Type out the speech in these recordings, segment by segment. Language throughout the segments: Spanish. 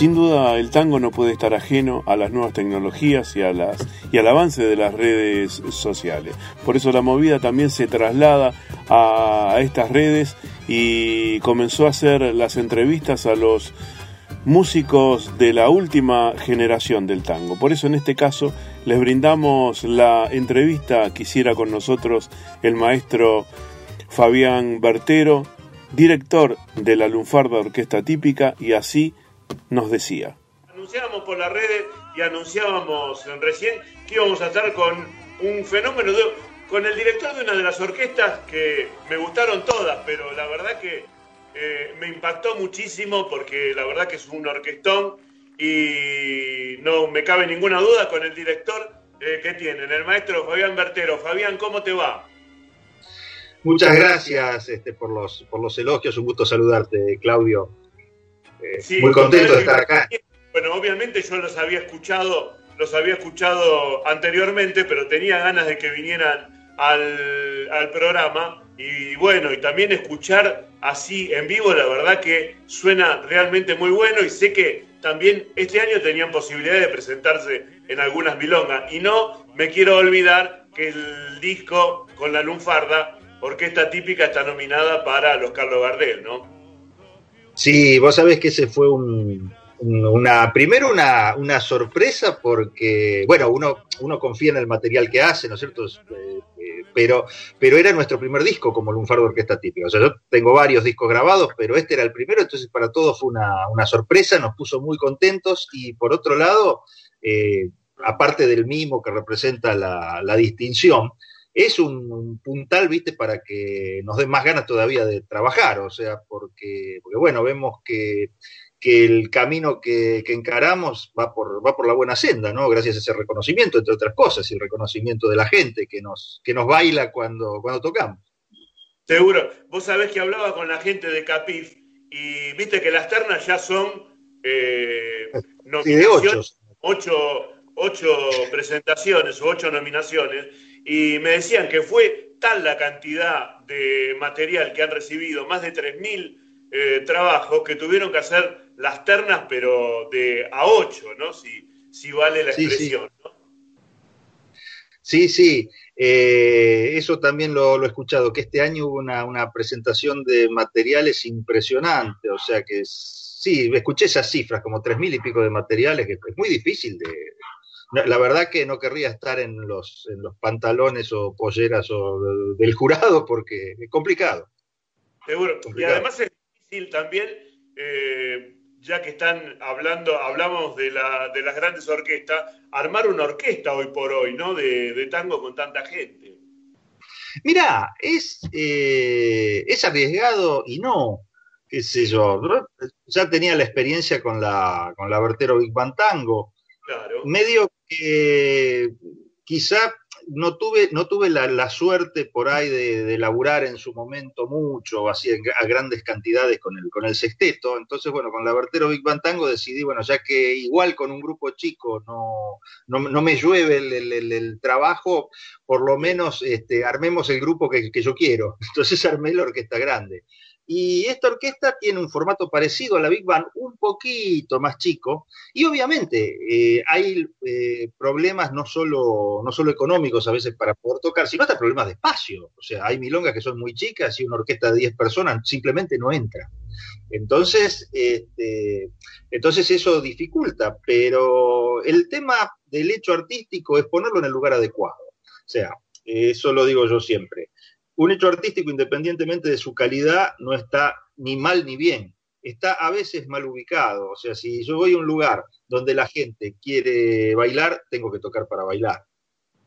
Sin duda el tango no puede estar ajeno a las nuevas tecnologías y, a las, y al avance de las redes sociales. Por eso la movida también se traslada a estas redes y comenzó a hacer las entrevistas a los músicos de la última generación del tango. Por eso en este caso les brindamos la entrevista que hiciera con nosotros el maestro Fabián Bertero, director de la Lunfarda Orquesta Típica, y así nos decía. Anunciábamos por las redes y anunciábamos recién que íbamos a estar con un fenómeno, con el director de una de las orquestas que me gustaron todas, pero la verdad que eh, me impactó muchísimo porque la verdad que es un orquestón y no me cabe ninguna duda con el director eh, que tienen, el maestro Fabián Bertero. Fabián, ¿cómo te va? Muchas gracias este, por, los, por los elogios, un gusto saludarte, Claudio. Eh, muy contento de estar acá. Bueno, obviamente yo los había escuchado, los había escuchado anteriormente, pero tenía ganas de que vinieran al, al programa y bueno, y también escuchar así en vivo, la verdad que suena realmente muy bueno y sé que también este año tenían posibilidad de presentarse en algunas milongas. Y no me quiero olvidar que el disco con la lunfarda, orquesta típica, está nominada para los Carlos Gardel, ¿no? Sí, vos sabés que ese fue un, una, primero una, una, sorpresa porque, bueno, uno, uno confía en el material que hace, ¿no es cierto? Eh, pero, pero era nuestro primer disco como Lunfardo Orquesta Típica. O sea, yo tengo varios discos grabados, pero este era el primero, entonces para todos fue una, sorpresa, nos puso muy contentos y por otro lado, eh, aparte del mismo que representa la, distinción, es un, puntal, viste, para que nos den más ganas todavía de trabajar, o sea, porque, porque bueno, vemos que que el camino que, encaramos va por, va por la buena senda, ¿no? Gracias a ese reconocimiento, entre otras cosas, y el reconocimiento de la gente que nos, que nos baila cuando, cuando tocamos. Seguro. Vos sabés que hablaba con la gente de Capif y viste que las ternas ya son eh, nominaciones, ocho. Ocho, presentaciones o ocho nominaciones, y me decían que fue tal la cantidad de material que han recibido, más de 3.000 eh, trabajos, que tuvieron que hacer las ternas, pero de a 8, ¿no? Si, si vale la expresión, sí. ¿no? Sí, sí. Eh, eso también lo, he escuchado, que este año hubo una, presentación de materiales impresionante, o sea que sí, escuché esas cifras, como tres mil y pico de materiales, que es muy difícil de... La verdad que no querría estar en los, en los pantalones o polleras o del, jurado porque es complicado. Seguro. Y además es difícil también eh, ya que están hablando, hablamos de, la, de las grandes orquestas, armar una orquesta hoy por hoy, ¿no? De, tango con tanta gente. Mirá, es, eh, es arriesgado y no, qué sé yo. Ya tenía la experiencia con la, con la Vertero Big Band Tango. Medio que quizá no tuve, no tuve la, suerte por ahí de, de, laburar en su momento mucho, así a grandes cantidades con el, con el sexteto. Entonces, bueno, con la Vertero Big Bang Tango decidí, bueno, ya que igual con un grupo chico no, no, me llueve el, trabajo, por lo menos este, armemos el grupo que, que yo quiero. Entonces armé la orquesta grande. Y esta orquesta tiene un formato parecido a la Big Band, un poquito más chico, y obviamente eh, hay eh, problemas no solo, no solo económicos a veces para poder tocar, sino hasta problemas de espacio. O sea, hay milongas que son muy chicas y una orquesta de 10 personas simplemente no entra. Entonces, este, entonces eso dificulta, pero el tema del hecho artístico es ponerlo en el lugar adecuado. O sea, eso lo digo yo siempre un hecho artístico, independientemente de su calidad, no está ni mal ni bien. Está a veces mal ubicado. O sea, si yo voy a un lugar donde la gente quiere bailar, tengo que tocar para bailar.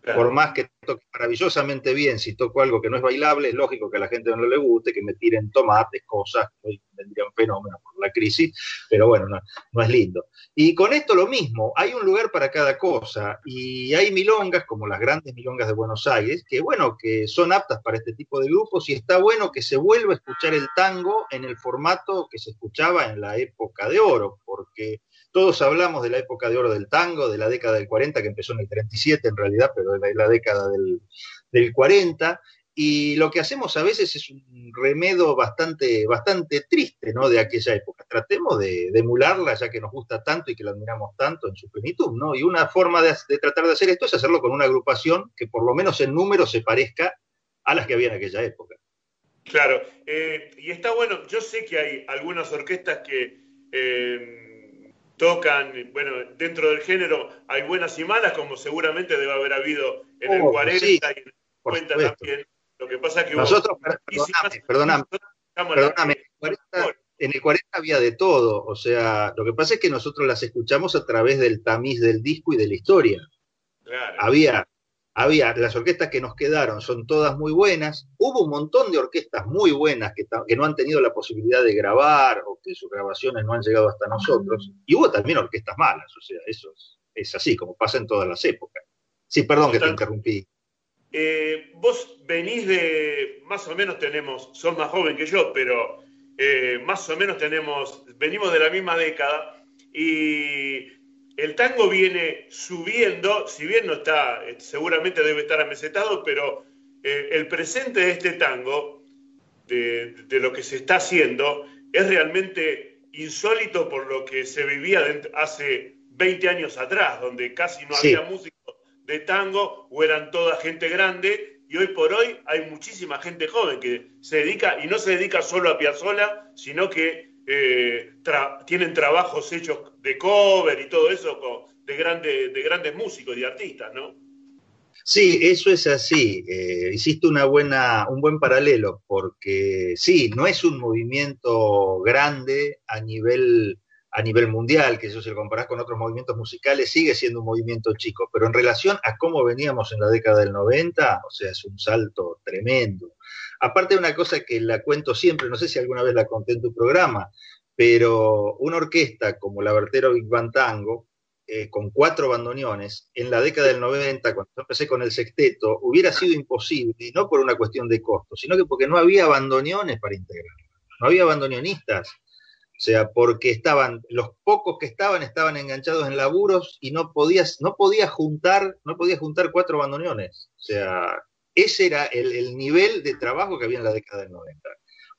Por más que toque maravillosamente bien, si toco algo que no es bailable, es lógico que a la gente no le guste, que me tiren tomates, cosas, hoy vendría un fenómeno por la crisis, pero bueno, no, es lindo. Y con esto lo mismo, hay un lugar para cada cosa, y hay milongas, como las grandes milongas de Buenos Aires, que bueno, que son aptas para este tipo de grupos, y está bueno que se vuelva a escuchar el tango en el formato que se escuchaba en la época de oro, porque todos hablamos de la época de oro del tango, de la década del 40, que empezó en el 37 en realidad, pero de la, década del, 40, y lo que hacemos a veces es un remedo bastante, bastante triste ¿no? de aquella época. tratemos de, emularla, ya que nos gusta tanto y que la admiramos tanto en su plenitud, ¿no? Y una forma de, tratar de hacer esto es hacerlo con una agrupación que por lo menos en número se parezca a las que había en aquella época. Claro, eh, y está bueno, yo sé que hay algunas orquestas que eh, tocan, bueno, dentro del género hay buenas y malas, como seguramente debe haber habido en el 40 y en el 50 también. Lo que pasa es que nosotros, perdóname, perdóname, en el 40 había de todo, o sea, lo que pasa es que nosotros las escuchamos a través del tamiz del disco y de la historia. Había, había, las orquestas que nos quedaron son todas muy buenas, hubo un montón de orquestas muy buenas que, que no han tenido la posibilidad de grabar o que sus grabaciones no han llegado hasta nosotros, y hubo también orquestas malas, o sea, eso es, así, como pasa en todas las épocas. Sí, perdón que te interrumpí. Eh, vos venís de, más o menos tenemos, sos más joven que yo, pero eh, más o menos tenemos, venimos de la misma década y el tango viene subiendo, si bien no está, eh, seguramente debe estar amesetado, pero el presente de este tango, de, lo que se está haciendo, es realmente insólito por lo que se vivía hace 20 años atrás, donde casi no había música de tango o eran toda gente grande y hoy por hoy hay muchísima gente joven que se dedica y no se dedica solo a Piazzolla, sino que eh, tienen trabajos hechos de cover y todo eso de, de grandes músicos y artistas, ¿no? Sí, eso es así. Eh, hiciste una buena, un buen paralelo, porque sí, no es un movimiento grande a nivel a nivel mundial, que eso si lo comparás con otros movimientos musicales, sigue siendo un movimiento chico, pero en relación a cómo veníamos en la década del 90, o sea, es un salto tremendo. Aparte de una cosa que la cuento siempre, no sé si alguna vez la conté en tu programa, pero una orquesta como la Vertero Big Band Tango, eh, con cuatro bandoneones, en la década del 90, cuando empecé con el sexteto, hubiera sido imposible, y no por una cuestión de costo, sino que porque no había bandoneones para integrar, no había bandoneonistas o sea, porque estaban, los pocos que estaban estaban enganchados en laburos y no podías, no podías juntar, no podías juntar cuatro bandoneones. O sea, ese era el, nivel de trabajo que había en la década del 90.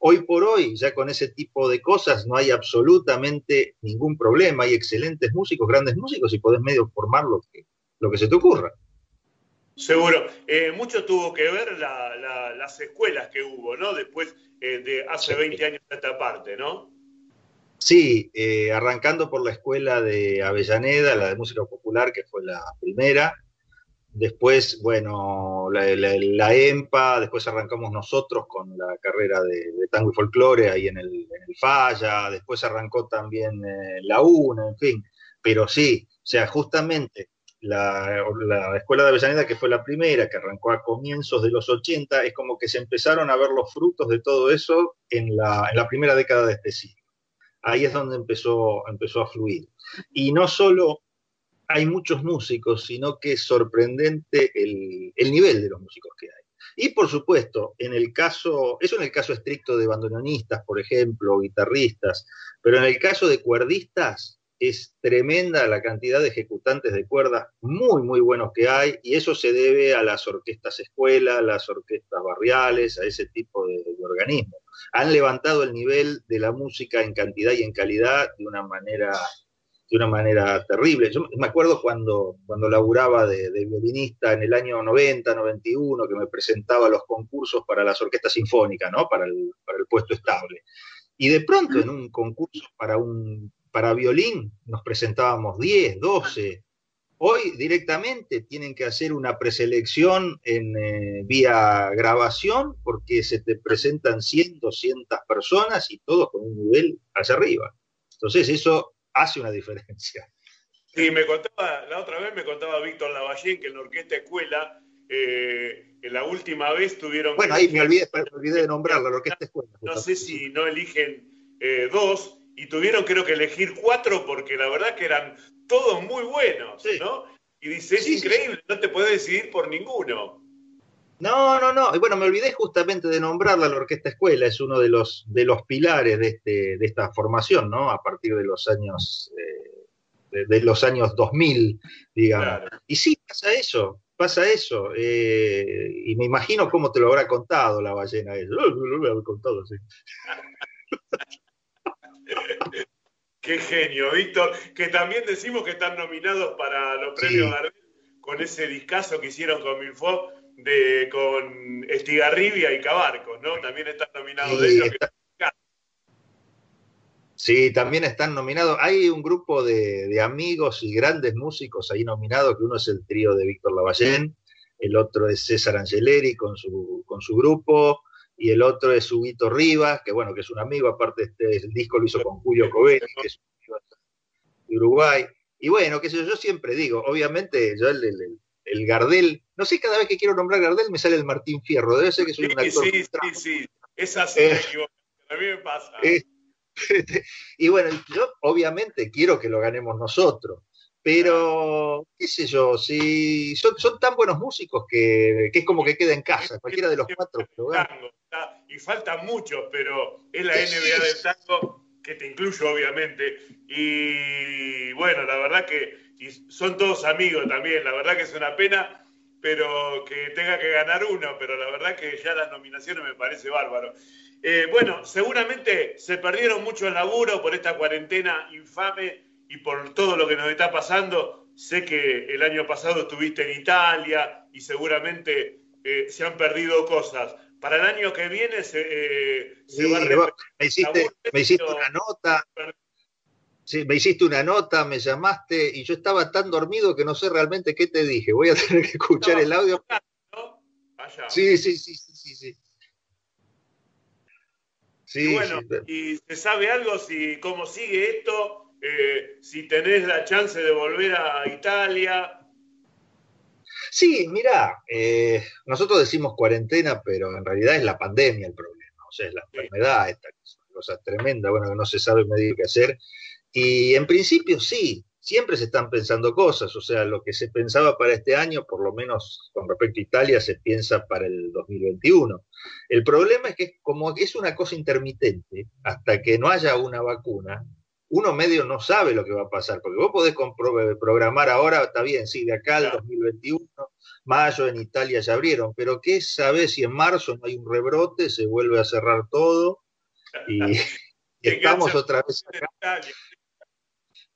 Hoy por hoy, ya con ese tipo de cosas, no hay absolutamente ningún problema. Hay excelentes músicos, grandes músicos, y podés medio formar lo que, lo que se te ocurra. Seguro. Eh, mucho tuvo que ver las escuelas que hubo, ¿no? Después eh, de hace 20 años de esta parte, ¿no? Sí, eh, arrancando por la escuela de Avellaneda, la de música popular, que fue la primera. Después, bueno, la, EMPA, después arrancamos nosotros con la carrera de, tango y folclore ahí en el, Falla, después arrancó también eh, la UNA, en fin. Pero sí, o sea, justamente la, escuela de Avellaneda, que fue la primera, que arrancó a comienzos de los 80, es como que se empezaron a ver los frutos de todo eso en la, en la primera década de este siglo ahí es donde empezó, empezó a fluir. Y no solo hay muchos músicos, sino que es sorprendente el, nivel de los músicos que hay. Y por supuesto, en el caso, eso en el caso estricto de bandoneonistas, por ejemplo, guitarristas, pero en el caso de cuerdistas, es tremenda la cantidad de ejecutantes de cuerdas muy, muy buenos que hay, y eso se debe a las orquestas escuela, las orquestas barriales, a ese tipo de, organismos. Han levantado el nivel de la música en cantidad y en calidad de una manera, de una manera terrible. Yo me acuerdo cuando, cuando laburaba de, violinista en el año 90, 91, que me presentaba los concursos para las orquestas sinfónicas, ¿no? para, el, para el puesto estable. Y de pronto en un concurso para un para violín nos presentábamos 10, 12. Hoy directamente tienen que hacer una preselección en eh, vía grabación porque se te presentan 100, 200 personas y todos con un nivel hacia arriba. Entonces eso hace una diferencia. Sí, me contaba, la otra vez me contaba Víctor Lavallén que en la Orquesta Escuela, eh, en la última vez tuvieron... Bueno, ahí me olvidé, de nombrarla, la Orquesta Escuela. No sé si no eligen eh, dos, y tuvieron creo que elegir cuatro porque la verdad que eran todos muy buenos, ¿no? Y dice, es increíble, no te puedes decidir por ninguno. No, no, no. Y bueno, me olvidé justamente de nombrarla la Orquesta Escuela, es uno de los, de los pilares de, este, de esta formación, ¿no? A partir de los años, eh, de, los años 2000, digamos. Y sí, pasa eso, pasa eso. Eh, y me imagino cómo te lo habrá contado la ballena. Eso. Lo, lo, lo, contado, sí. Qué genio, Víctor, que también decimos que están nominados para los premios Gardel con ese discazo que hicieron con Milfo de con Estigarribia y Cabarcos, ¿no? También están nominados de ellos. Sí, también están nominados. Hay un grupo de, amigos y grandes músicos ahí nominados, que uno es el trío de Víctor Lavallén, el otro es César Angeleri con su, con su grupo, y el otro es Huguito Rivas, que bueno, que es un amigo, aparte este el disco lo hizo con Julio Covelli, que es de Uruguay. Y bueno, qué sé yo, yo siempre digo, obviamente, yo el, el, Gardel, no sé, cada vez que quiero nombrar Gardel me sale el Martín Fierro, debe ser que soy un actor. Sí, sí, sí, es así, eh, a mí me pasa. y bueno, yo obviamente quiero que lo ganemos nosotros, pero qué sé yo, si son, son tan buenos músicos que, es como que queda en casa, cualquiera de los cuatro Y faltan muchos, pero es la NBA del tango que te incluyo obviamente. Y bueno, la verdad que son todos amigos también, la verdad que es una pena pero que tenga que ganar uno, pero la verdad que ya las nominaciones me parece bárbaro. Eh, bueno, seguramente se perdieron mucho el laburo por esta cuarentena infame y por todo lo que nos está pasando. Sé que el año pasado estuviste en Italia y seguramente eh, se han perdido cosas. Para el año que viene se, eh, va a me hiciste, me hiciste una nota. Sí, me hiciste una nota, me llamaste y yo estaba tan dormido que no sé realmente qué te dije. Voy a tener que escuchar el audio. Sí, sí, sí, sí, sí y bueno, ¿y se sabe algo si cómo sigue esto? Eh, si tenés la chance de volver a Italia. Sí, mira, eh, nosotros decimos cuarentena, pero en realidad es la pandemia el problema, o sea, es la enfermedad, esta cosa tremenda, bueno, que no se sabe medir qué hacer. Y en principio sí, siempre se están pensando cosas, o sea, lo que se pensaba para este año, por lo menos con respecto a Italia, se piensa para el 2021. El problema es que como es una cosa intermitente, hasta que no haya una vacuna, uno medio no sabe lo que va a pasar, porque vos podés programar ahora, está bien, sí, de acá al 2021, mayo en Italia ya abrieron, pero ¿qué sabes si en marzo no hay un rebrote, se vuelve a cerrar todo y, estamos otra vez acá?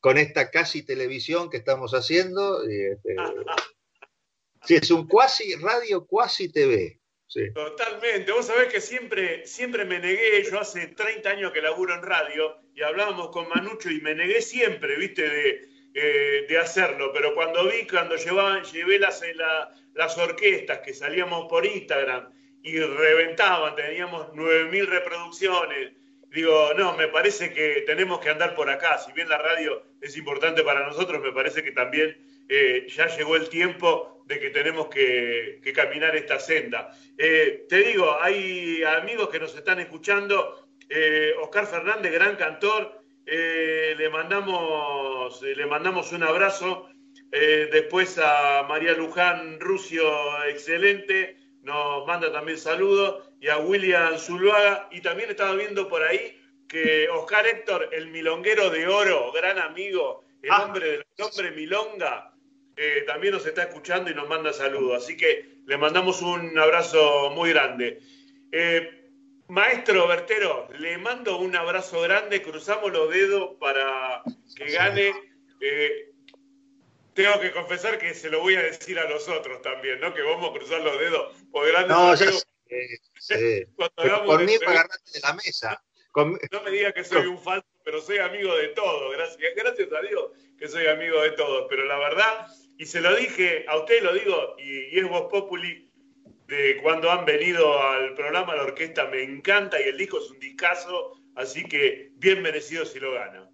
Con esta casi televisión que estamos haciendo. Este, sí, es un cuasi radio, cuasi TV. Totalmente. Vos sabés que siempre, siempre me negué, yo hace 30 años que laburo en radio y hablábamos con Manucho y me negué siempre, viste, de, eh, de hacerlo. Pero cuando vi, cuando llevaban, llevé las, las orquestas que salíamos por Instagram y reventaban, teníamos 9.000 reproducciones, digo, no, me parece que tenemos que andar por acá. Si bien la radio es importante para nosotros, me parece que también eh, ya llegó el tiempo de que tenemos que, caminar esta senda. Eh, te digo, hay amigos que nos están escuchando. Eh, Oscar Fernández, gran cantor, le, mandamos, le mandamos un abrazo. después a María Luján Rucio, excelente, nos manda también saludos y a William Zuluaga. Y también estaba viendo por ahí que Oscar Héctor, el milonguero de oro, gran amigo, el ah. hombre del nombre Milonga, eh, también nos está escuchando y nos manda saludos. Así que le mandamos un abrazo muy grande. Eh, maestro Bertero, le mando un abrazo grande, cruzamos los dedos para que gane. Eh, tengo que confesar que se lo voy a decir a los otros también, ¿no? Que vamos a cruzar los dedos por grandes no, por mí, para agarrarte de la mesa. No me diga que soy un falso, pero soy amigo de todos. Gracias, gracias a Dios que soy amigo de todos. Pero la verdad, y se lo dije, a usted lo digo, y, es Voz Populi, de cuando han venido al programa la orquesta, me encanta y el disco es un discazo, así que bien merecido si lo gana.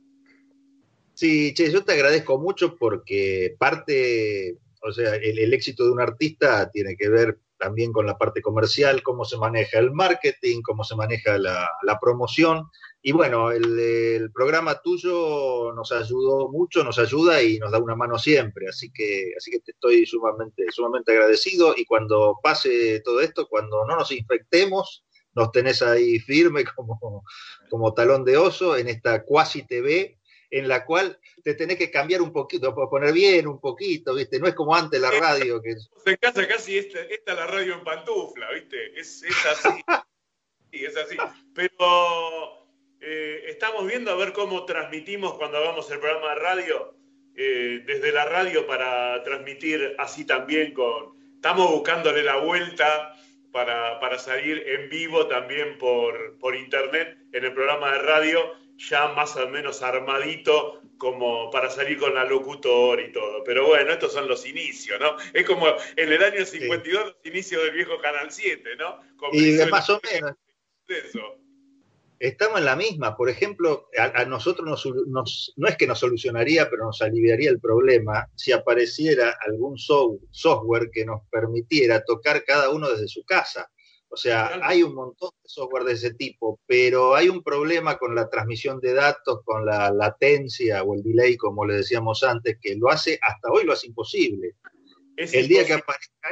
Sí, che, yo te agradezco mucho porque parte, o sea, el éxito de un artista tiene que ver también con la parte comercial, cómo se maneja el marketing, cómo se maneja la, promoción. Y bueno, el, programa tuyo nos ayudó mucho, nos ayuda y nos da una mano siempre. Así que, así que te estoy sumamente, sumamente agradecido. Y cuando pase todo esto, cuando no nos infectemos, nos tenés ahí firme como, como talón de oso en esta cuasi TV en la cual te tenés que cambiar un poquito, poner bien un poquito, ¿viste? No es como antes la radio. Que... En casa casi esta, esta la radio en pantufla, ¿viste? Es, así. sí, es así. Pero eh, estamos viendo a ver cómo transmitimos cuando hagamos el programa de radio, eh, desde la radio para transmitir así también con... Estamos buscándole la vuelta para, para salir en vivo también por, por internet en el programa de radio, ya más o menos armadito como para salir con la locutor y todo. Pero bueno, estos son los inicios, ¿no? Es como en el año 52 los inicios del viejo Canal 7, ¿no? y más o menos. Eso. Estamos en la misma. Por ejemplo, a, nosotros nos, no es que nos solucionaría, pero nos aliviaría el problema si apareciera algún software que nos permitiera tocar cada uno desde su casa. O sea, hay un montón de software de ese tipo, pero hay un problema con la transmisión de datos, con la latencia o el delay, como le decíamos antes, que lo hace, hasta hoy lo hace imposible. el día que aparezca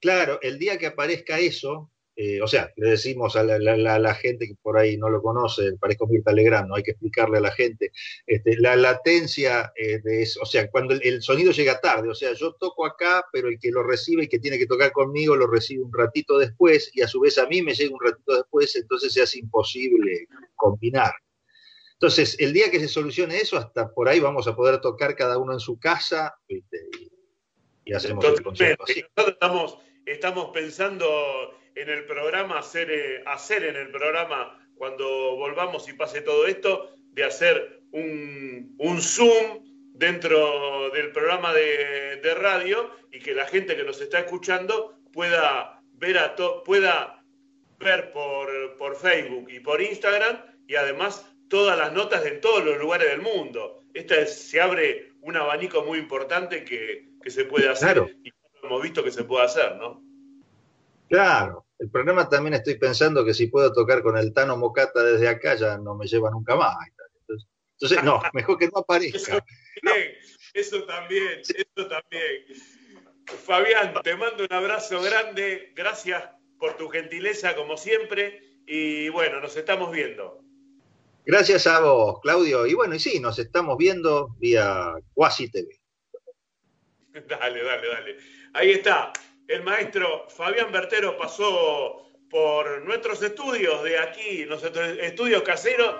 claro, el día que aparezca eso, eh, o sea, le decimos a la, gente que por ahí no lo conoce, parezco Mirta Legrand, no hay que explicarle a la gente, este, la latencia eh, de eso, o sea, cuando el, sonido llega tarde, o sea, yo toco acá, pero el que lo recibe y que tiene que tocar conmigo lo recibe un ratito después y a su vez a mí me llega un ratito después, entonces se hace imposible combinar. Entonces, el día que se solucione eso, hasta por ahí vamos a poder tocar cada uno en su casa y, hacemos el concierto así. Nosotros estamos, estamos pensando en el programa, hacer, eh, hacer en el programa, cuando volvamos y pase todo esto, de hacer un, Zoom dentro del programa de, radio y que la gente que nos está escuchando pueda ver, a pueda ver por, por Facebook y por Instagram y además todas las notas de todos los lugares del mundo. Esta se abre un abanico muy importante que, se puede hacer y hemos visto que se puede hacer, ¿no? Claro, el problema también estoy pensando que si puedo tocar con el Tano Mocata desde acá ya no me lleva nunca más. Entonces, no, mejor que no aparezca. Eso, también, eso también. Fabián, te mando un abrazo grande, gracias por tu gentileza como siempre y bueno, nos estamos viendo. Gracias a vos, Claudio. Y bueno, y sí, nos estamos viendo vía Quasi TV. Dale, dale, dale. Ahí está el maestro Fabián Bertero pasó por nuestros estudios de aquí, nuestros estudios caseros.